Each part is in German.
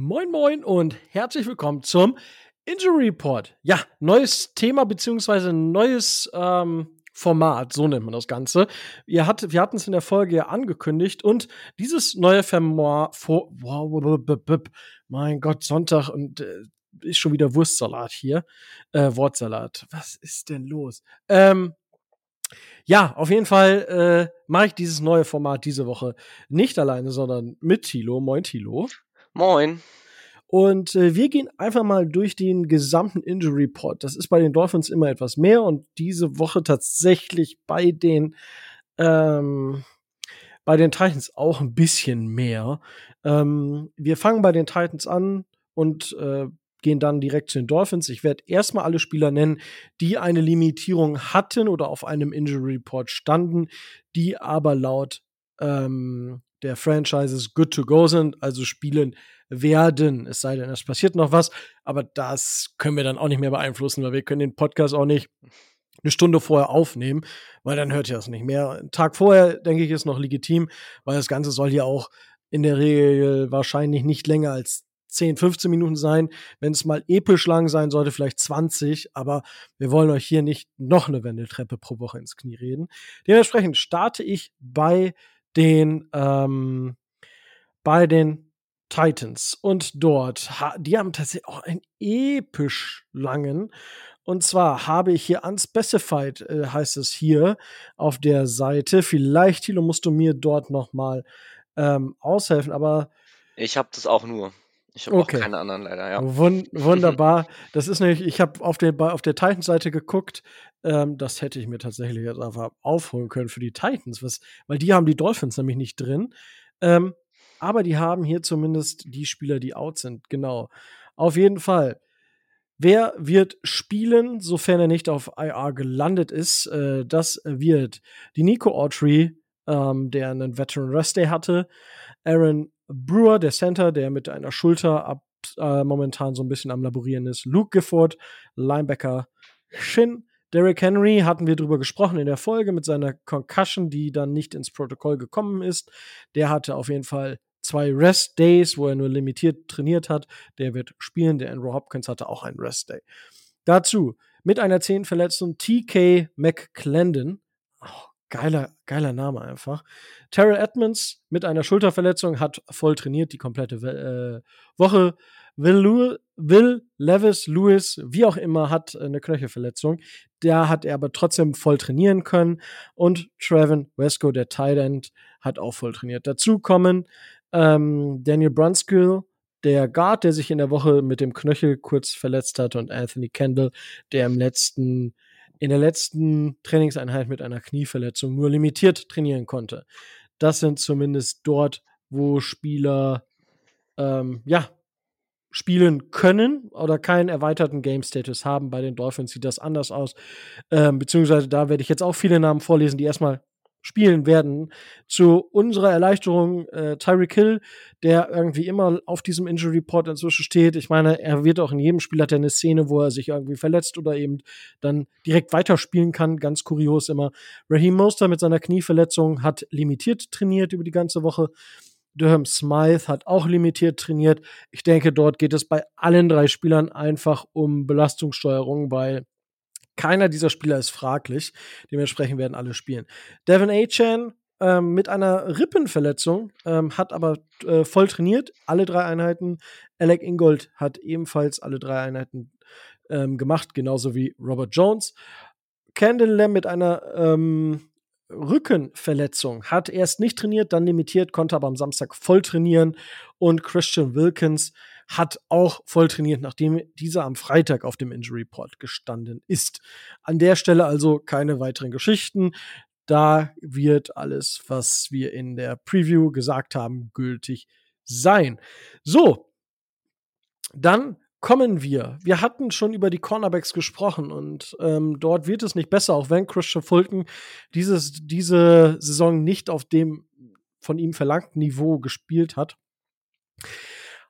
Moin Moin und herzlich willkommen zum Injury Report. Ja, neues Thema beziehungsweise neues ähm, Format, so nennt man das Ganze. Ihr hat, wir hatten es in der Folge ja angekündigt und dieses neue Format, mein Gott, Sonntag und äh, ist schon wieder Wurstsalat hier, äh, Wortsalat. Was ist denn los? Ähm, ja, auf jeden Fall äh, mache ich dieses neue Format diese Woche nicht alleine, sondern mit Tilo. Moin, Tilo. Moin. Und äh, wir gehen einfach mal durch den gesamten Injury Report. Das ist bei den Dolphins immer etwas mehr und diese Woche tatsächlich bei den ähm, bei den Titans auch ein bisschen mehr. Ähm, wir fangen bei den Titans an und äh, gehen dann direkt zu den Dolphins. Ich werde erstmal alle Spieler nennen, die eine Limitierung hatten oder auf einem Injury Report standen, die aber laut ähm, der Franchises good to go sind, also spielen werden. Es sei denn, es passiert noch was, aber das können wir dann auch nicht mehr beeinflussen, weil wir können den Podcast auch nicht eine Stunde vorher aufnehmen, weil dann hört ihr das nicht mehr. Ein Tag vorher, denke ich, ist noch legitim, weil das Ganze soll ja auch in der Regel wahrscheinlich nicht länger als 10, 15 Minuten sein. Wenn es mal episch lang sein sollte, vielleicht 20. Aber wir wollen euch hier nicht noch eine Wendeltreppe pro Woche ins Knie reden. Dementsprechend starte ich bei den, ähm, bei den Titans. Und dort, die haben tatsächlich auch einen episch langen. Und zwar habe ich hier unspecified, äh, heißt es hier auf der Seite. Vielleicht, Thilo, musst du mir dort noch mal ähm, aushelfen, aber ich habe das auch nur. Ich habe okay. auch keine anderen leider, ja. Wund wunderbar. das ist nämlich, ich habe auf der, auf der Titans-Seite geguckt, ähm, das hätte ich mir tatsächlich jetzt einfach aufholen können für die Titans, was, weil die haben die Dolphins nämlich nicht drin. Ähm, aber die haben hier zumindest die Spieler, die out sind. Genau. Auf jeden Fall. Wer wird spielen, sofern er nicht auf IR gelandet ist? Äh, das wird die Nico Autry, ähm, der einen Veteran Rest Day hatte. Aaron Brewer, der Center, der mit einer Schulter ab äh, momentan so ein bisschen am Laborieren ist. Luke Gifford, Linebacker Shin. Derrick Henry hatten wir drüber gesprochen in der Folge mit seiner Concussion, die dann nicht ins Protokoll gekommen ist. Der hatte auf jeden Fall zwei Rest Days, wo er nur limitiert trainiert hat. Der wird spielen. Der Andrew Hopkins hatte auch einen Rest Day. Dazu mit einer Zehenverletzung TK McClendon. Oh, Geiler, geiler Name einfach. Terrell Edmonds mit einer Schulterverletzung hat voll trainiert die komplette äh, Woche. Will, Will Levis Lewis, wie auch immer, hat eine Knöchelverletzung. Da hat er aber trotzdem voll trainieren können. Und Trevin Wesco, der Tight End, hat auch voll trainiert. Dazu kommen ähm, Daniel Brunskill, der Guard, der sich in der Woche mit dem Knöchel kurz verletzt hat, und Anthony Kendall, der im letzten in der letzten Trainingseinheit mit einer Knieverletzung nur limitiert trainieren konnte. Das sind zumindest dort, wo Spieler ähm, ja spielen können oder keinen erweiterten Game Status haben. Bei den Dolphins sieht das anders aus. Ähm, beziehungsweise da werde ich jetzt auch viele Namen vorlesen, die erstmal spielen werden. Zu unserer Erleichterung äh, Tyreek Hill, der irgendwie immer auf diesem Injury Report inzwischen steht. Ich meine, er wird auch in jedem Spiel hat er eine Szene, wo er sich irgendwie verletzt oder eben dann direkt weiterspielen kann. Ganz kurios immer. Raheem Moster mit seiner Knieverletzung hat limitiert trainiert über die ganze Woche. Durham Smythe hat auch limitiert trainiert. Ich denke, dort geht es bei allen drei Spielern einfach um Belastungssteuerung, weil keiner dieser Spieler ist fraglich. Dementsprechend werden alle spielen. Devin A-Chan ähm, mit einer Rippenverletzung ähm, hat aber äh, voll trainiert, alle drei Einheiten. Alec Ingold hat ebenfalls alle drei Einheiten ähm, gemacht, genauso wie Robert Jones. Candle Lamb mit einer ähm, Rückenverletzung hat erst nicht trainiert, dann limitiert, konnte aber am Samstag voll trainieren. Und Christian Wilkins hat auch voll trainiert, nachdem dieser am Freitag auf dem Injury Report gestanden ist. An der Stelle also keine weiteren Geschichten. Da wird alles, was wir in der Preview gesagt haben, gültig sein. So, dann kommen wir. Wir hatten schon über die Cornerbacks gesprochen und ähm, dort wird es nicht besser, auch wenn Christian Fulton dieses, diese Saison nicht auf dem von ihm verlangten Niveau gespielt hat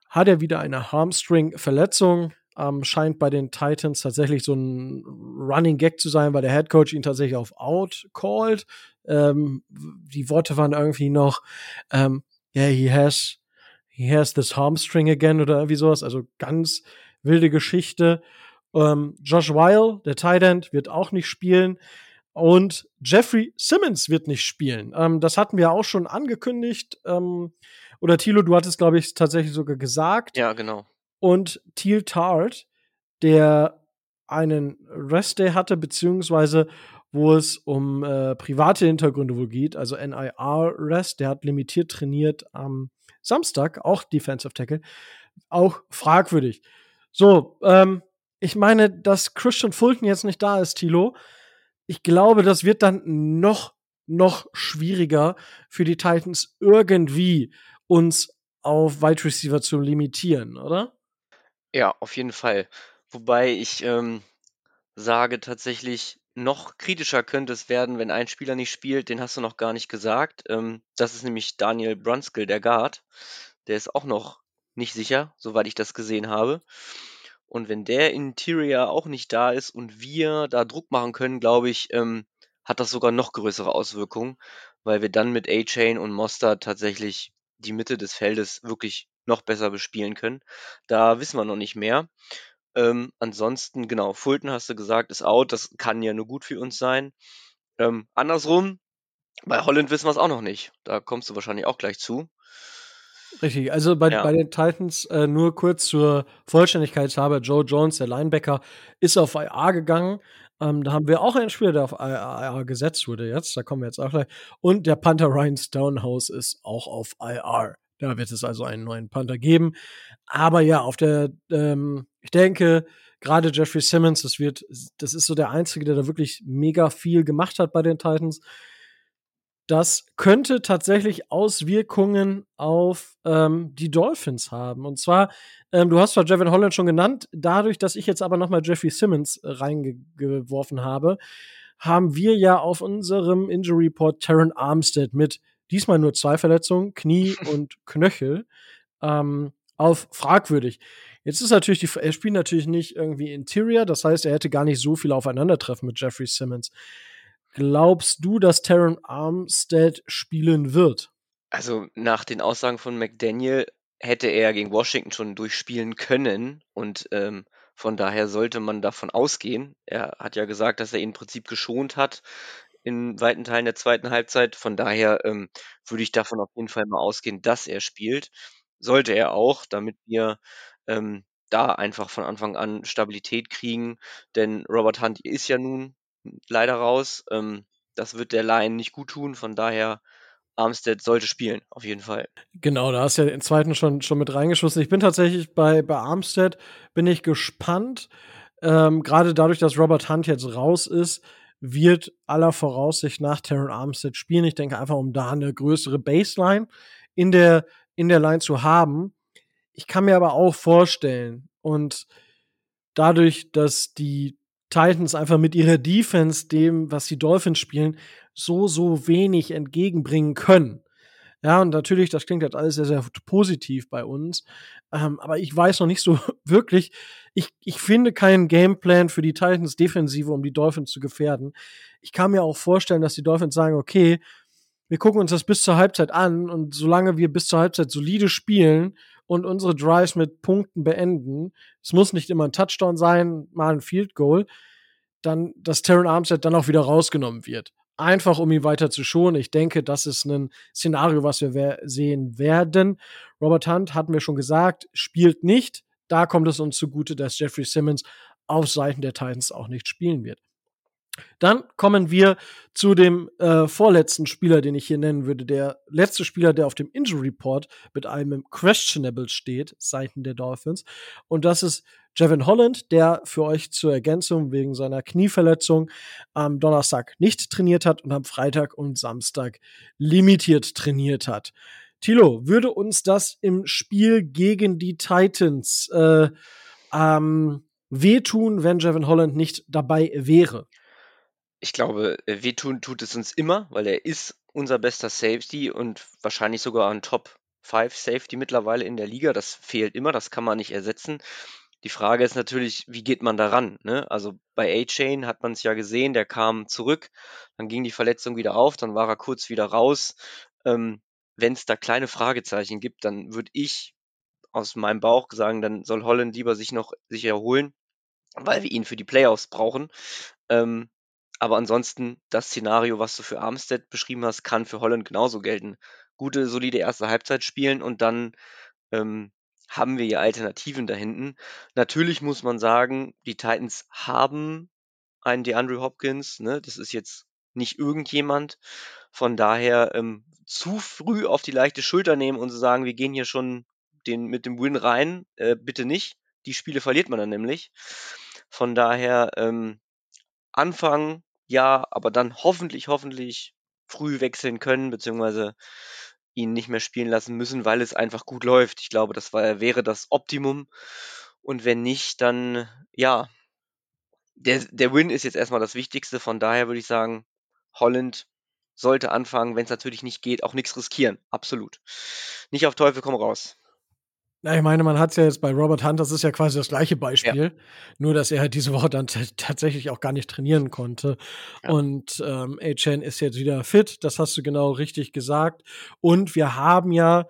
hat er wieder eine Hamstring-Verletzung. Ähm, scheint bei den Titans tatsächlich so ein Running Gag zu sein, weil der Head Coach ihn tatsächlich auf Out called. Ähm, die Worte waren irgendwie noch, ähm, yeah, he has he has this hamstring again oder irgendwie sowas. Also ganz wilde Geschichte. Ähm, Josh Weil, der Tight End, wird auch nicht spielen. Und Jeffrey Simmons wird nicht spielen. Ähm, das hatten wir auch schon angekündigt. Oder Thilo, du hattest, glaube ich, tatsächlich sogar gesagt. Ja, genau. Und Teal Tart, der einen Rest Day hatte, beziehungsweise wo es um äh, private Hintergründe wohl geht, also NIR Rest, der hat limitiert trainiert am Samstag, auch Defensive Tackle, auch fragwürdig. So, ähm, ich meine, dass Christian Fulton jetzt nicht da ist, Tilo, ich glaube, das wird dann noch, noch schwieriger für die Titans irgendwie uns auf Wide Receiver zu limitieren, oder? Ja, auf jeden Fall. Wobei ich ähm, sage tatsächlich, noch kritischer könnte es werden, wenn ein Spieler nicht spielt, den hast du noch gar nicht gesagt. Ähm, das ist nämlich Daniel Brunskill, der Guard. Der ist auch noch nicht sicher, soweit ich das gesehen habe. Und wenn der Interior auch nicht da ist und wir da Druck machen können, glaube ich, ähm, hat das sogar noch größere Auswirkungen, weil wir dann mit A-Chain und Monster tatsächlich die Mitte des Feldes wirklich noch besser bespielen können. Da wissen wir noch nicht mehr. Ähm, ansonsten, genau, Fulton hast du gesagt, ist out. Das kann ja nur gut für uns sein. Ähm, andersrum, bei Holland wissen wir es auch noch nicht. Da kommst du wahrscheinlich auch gleich zu. Richtig, also bei, ja. bei den Titans äh, nur kurz zur Vollständigkeit habe, Joe Jones, der Linebacker, ist auf IA gegangen. Ähm, da haben wir auch einen Spieler, der auf IR gesetzt wurde jetzt. Da kommen wir jetzt auch gleich. Und der Panther Ryan Stonehouse ist auch auf IR. Da wird es also einen neuen Panther geben. Aber ja, auf der, ähm, ich denke, gerade Jeffrey Simmons, das wird, das ist so der Einzige, der da wirklich mega viel gemacht hat bei den Titans das könnte tatsächlich Auswirkungen auf ähm, die Dolphins haben. Und zwar, ähm, du hast zwar Jevin Holland schon genannt, dadurch, dass ich jetzt aber nochmal Jeffrey Simmons äh, reingeworfen habe, haben wir ja auf unserem Injury Report Terran Armstead mit diesmal nur zwei Verletzungen, Knie und Knöchel, ähm, auf fragwürdig. Jetzt ist natürlich die, er spielt natürlich nicht irgendwie Interior, das heißt, er hätte gar nicht so viel Aufeinandertreffen mit Jeffrey Simmons. Glaubst du, dass Terran Armstead spielen wird? Also nach den Aussagen von McDaniel hätte er gegen Washington schon durchspielen können und ähm, von daher sollte man davon ausgehen. Er hat ja gesagt, dass er ihn im Prinzip geschont hat in weiten Teilen der zweiten Halbzeit. Von daher ähm, würde ich davon auf jeden Fall mal ausgehen, dass er spielt. Sollte er auch, damit wir ähm, da einfach von Anfang an Stabilität kriegen. Denn Robert Hunt ist ja nun leider raus. Ähm, das wird der Line nicht gut tun. Von daher, Armstead sollte spielen, auf jeden Fall. Genau, da hast du ja den zweiten schon, schon mit reingeschossen. Ich bin tatsächlich bei, bei Armstead, bin ich gespannt. Ähm, Gerade dadurch, dass Robert Hunt jetzt raus ist, wird aller Voraussicht nach Terran Armstead spielen. Ich denke einfach, um da eine größere Baseline in der, in der Line zu haben. Ich kann mir aber auch vorstellen, und dadurch, dass die Titans einfach mit ihrer Defense dem, was die Dolphins spielen, so, so wenig entgegenbringen können. Ja, und natürlich, das klingt jetzt alles sehr, sehr positiv bei uns. Ähm, aber ich weiß noch nicht so wirklich, ich, ich finde keinen Gameplan für die Titans Defensive, um die Dolphins zu gefährden. Ich kann mir auch vorstellen, dass die Dolphins sagen, okay, wir gucken uns das bis zur Halbzeit an und solange wir bis zur Halbzeit solide spielen und unsere Drives mit Punkten beenden. Es muss nicht immer ein Touchdown sein, mal ein Field Goal. Dann, dass Terran Armstead dann auch wieder rausgenommen wird. Einfach, um ihn weiter zu schonen. Ich denke, das ist ein Szenario, was wir sehen werden. Robert Hunt, hatten wir schon gesagt, spielt nicht. Da kommt es uns zugute, dass Jeffrey Simmons auf Seiten der Titans auch nicht spielen wird. Dann kommen wir zu dem äh, vorletzten Spieler, den ich hier nennen würde. Der letzte Spieler, der auf dem Injury Report mit einem Questionable steht, Seiten der Dolphins. Und das ist Jevin Holland, der für euch zur Ergänzung wegen seiner Knieverletzung am Donnerstag nicht trainiert hat und am Freitag und Samstag limitiert trainiert hat. Tilo, würde uns das im Spiel gegen die Titans äh, ähm, wehtun, wenn Jevin Holland nicht dabei wäre? Ich glaube, äh, wehtun tut es uns immer, weil er ist unser bester Safety und wahrscheinlich sogar ein Top 5 Safety mittlerweile in der Liga. Das fehlt immer, das kann man nicht ersetzen. Die Frage ist natürlich, wie geht man daran? Ne? Also bei A-Chain hat man es ja gesehen, der kam zurück, dann ging die Verletzung wieder auf, dann war er kurz wieder raus. Ähm, wenn es da kleine Fragezeichen gibt, dann würde ich aus meinem Bauch sagen, dann soll Holland lieber sich noch sich erholen, weil wir ihn für die Playoffs brauchen. Ähm, aber ansonsten, das Szenario, was du für Armstead beschrieben hast, kann für Holland genauso gelten. Gute, solide erste Halbzeit spielen und dann ähm, haben wir ja Alternativen da hinten. Natürlich muss man sagen, die Titans haben einen DeAndre Hopkins, ne? Das ist jetzt nicht irgendjemand. Von daher ähm, zu früh auf die leichte Schulter nehmen und zu sagen, wir gehen hier schon den, mit dem Win rein, äh, bitte nicht. Die Spiele verliert man dann nämlich. Von daher ähm, anfangen, ja, aber dann hoffentlich, hoffentlich früh wechseln können, beziehungsweise ihn nicht mehr spielen lassen müssen, weil es einfach gut läuft. Ich glaube, das war, wäre das Optimum. Und wenn nicht, dann ja, der, der Win ist jetzt erstmal das Wichtigste. Von daher würde ich sagen, Holland sollte anfangen, wenn es natürlich nicht geht, auch nichts riskieren. Absolut. Nicht auf Teufel komm raus. Na, ich meine, man hat es ja jetzt bei Robert Hunt, das ist ja quasi das gleiche Beispiel, ja. nur dass er halt diese Woche dann tatsächlich auch gar nicht trainieren konnte. Ja. Und ähm, A-Chain ist jetzt wieder fit, das hast du genau richtig gesagt. Und wir haben ja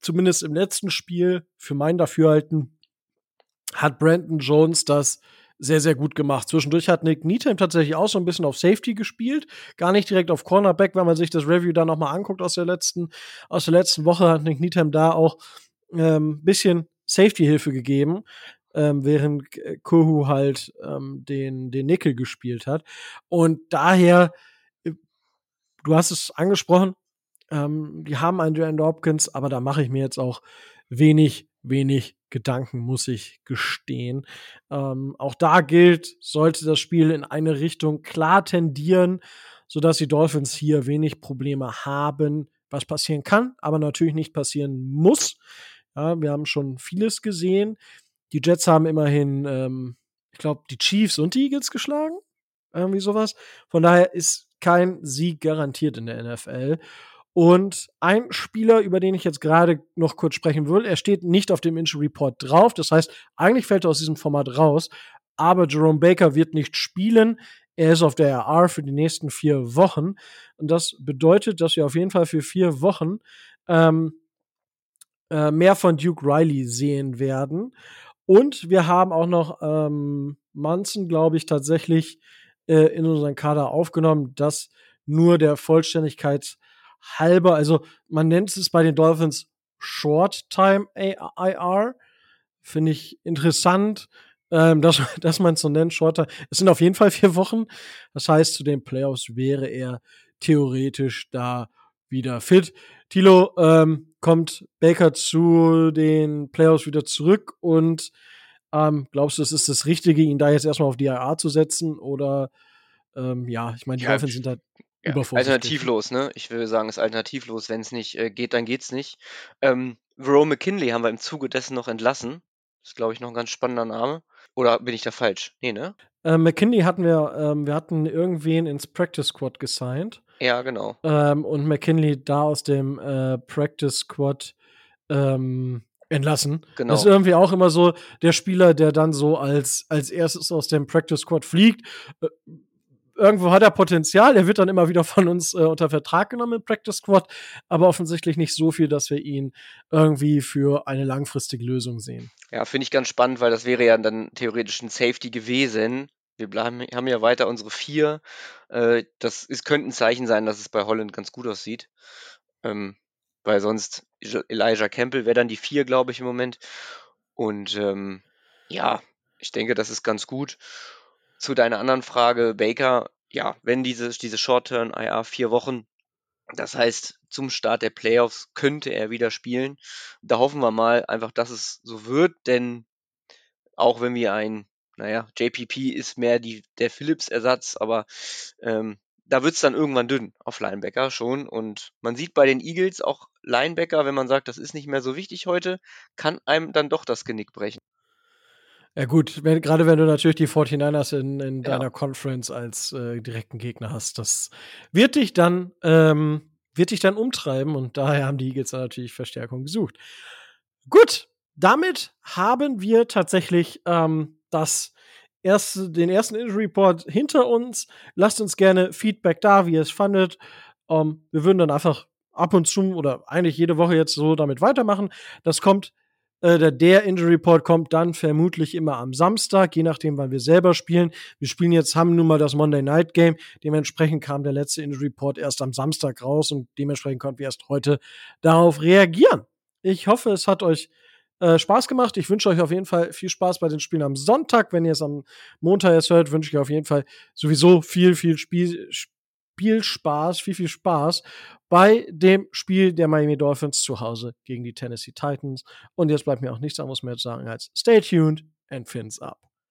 zumindest im letzten Spiel für mein Dafürhalten hat Brandon Jones das sehr, sehr gut gemacht. Zwischendurch hat Nick Needham tatsächlich auch so ein bisschen auf Safety gespielt. Gar nicht direkt auf Cornerback, wenn man sich das Review da nochmal anguckt aus der letzten, aus der letzten Woche, hat Nick Needham da auch ähm, bisschen Safety-Hilfe gegeben, ähm, während Kohu halt ähm, den, den Nickel gespielt hat. Und daher, äh, du hast es angesprochen, ähm, die haben einen Andrew Hopkins, aber da mache ich mir jetzt auch wenig, wenig Gedanken, muss ich gestehen. Ähm, auch da gilt, sollte das Spiel in eine Richtung klar tendieren, sodass die Dolphins hier wenig Probleme haben, was passieren kann, aber natürlich nicht passieren muss. Ja, wir haben schon vieles gesehen. Die Jets haben immerhin, ähm, ich glaube, die Chiefs und die Eagles geschlagen. Irgendwie sowas. Von daher ist kein Sieg garantiert in der NFL. Und ein Spieler, über den ich jetzt gerade noch kurz sprechen will, er steht nicht auf dem Injury Report drauf. Das heißt, eigentlich fällt er aus diesem Format raus. Aber Jerome Baker wird nicht spielen. Er ist auf der RR für die nächsten vier Wochen. Und das bedeutet, dass wir auf jeden Fall für vier Wochen ähm, äh, mehr von Duke Riley sehen werden. Und wir haben auch noch ähm, Munson, glaube ich, tatsächlich äh, in unseren Kader aufgenommen. Das nur der Vollständigkeit halber. Also man nennt es bei den Dolphins Short Time IR. Finde ich interessant, ähm, dass, dass man es so nennt. Short Time. Es sind auf jeden Fall vier Wochen. Das heißt, zu den Playoffs wäre er theoretisch da wieder fit. Tilo, ähm, kommt Baker zu den Playoffs wieder zurück und ähm, glaubst du, es ist das Richtige, ihn da jetzt erstmal auf die IA zu setzen? Oder ähm, ja, ich meine, die ja, Dolphins sind da ja, Alternativlos, ne? Ich würde sagen, es ist alternativlos. Wenn es nicht äh, geht, dann geht's nicht. Ähm, Verone McKinley haben wir im Zuge dessen noch entlassen. Das ist, glaube ich, noch ein ganz spannender Name. Oder bin ich da falsch? Nee, ne? Äh, McKinley hatten wir, ähm, wir hatten irgendwen ins Practice Squad gesigned. Ja, genau. Ähm, und McKinley da aus dem äh, Practice Squad ähm, entlassen. Genau. Das ist irgendwie auch immer so der Spieler, der dann so als, als erstes aus dem Practice Squad fliegt. Äh, irgendwo hat er Potenzial, er wird dann immer wieder von uns äh, unter Vertrag genommen im Practice Squad, aber offensichtlich nicht so viel, dass wir ihn irgendwie für eine langfristige Lösung sehen. Ja, finde ich ganz spannend, weil das wäre ja dann theoretisch ein Safety gewesen, wir bleiben, haben ja weiter unsere vier. Äh, das ist, könnte ein Zeichen sein, dass es bei Holland ganz gut aussieht. Ähm, weil sonst Elijah Campbell wäre dann die vier, glaube ich, im Moment. Und ähm, ja, ich denke, das ist ganz gut. Zu deiner anderen Frage, Baker, ja, wenn diese, diese Short-Turn-IR vier Wochen, das heißt, zum Start der Playoffs könnte er wieder spielen. Da hoffen wir mal einfach, dass es so wird, denn auch wenn wir ein naja, JPP ist mehr die, der Phillips-Ersatz, aber ähm, da wird es dann irgendwann dünn auf Linebacker schon. Und man sieht bei den Eagles auch Linebacker, wenn man sagt, das ist nicht mehr so wichtig heute, kann einem dann doch das Genick brechen. Ja gut, wenn, gerade wenn du natürlich die 49ers in, in ja. deiner Conference als äh, direkten Gegner hast, das wird dich dann ähm, wird dich dann umtreiben und daher haben die Eagles natürlich Verstärkung gesucht. Gut, damit haben wir tatsächlich ähm, das erste, den ersten Injury Report hinter uns. Lasst uns gerne Feedback da, wie ihr es fandet. Um, ähm, wir würden dann einfach ab und zu oder eigentlich jede Woche jetzt so damit weitermachen. Das kommt äh, der, der Injury Report kommt dann vermutlich immer am Samstag, je nachdem, wann wir selber spielen. Wir spielen jetzt, haben nun mal das Monday Night Game. Dementsprechend kam der letzte Injury Report erst am Samstag raus und dementsprechend konnten wir erst heute darauf reagieren. Ich hoffe, es hat euch äh, Spaß gemacht. Ich wünsche euch auf jeden Fall viel Spaß bei den Spielen am Sonntag. Wenn ihr es am Montag jetzt hört, wünsche ich euch auf jeden Fall sowieso viel, viel Spiel, Spielspaß, viel, viel Spaß bei dem Spiel der Miami Dolphins zu Hause gegen die Tennessee Titans. Und jetzt bleibt mir auch nichts anderes mehr zu sagen als stay tuned and fins up.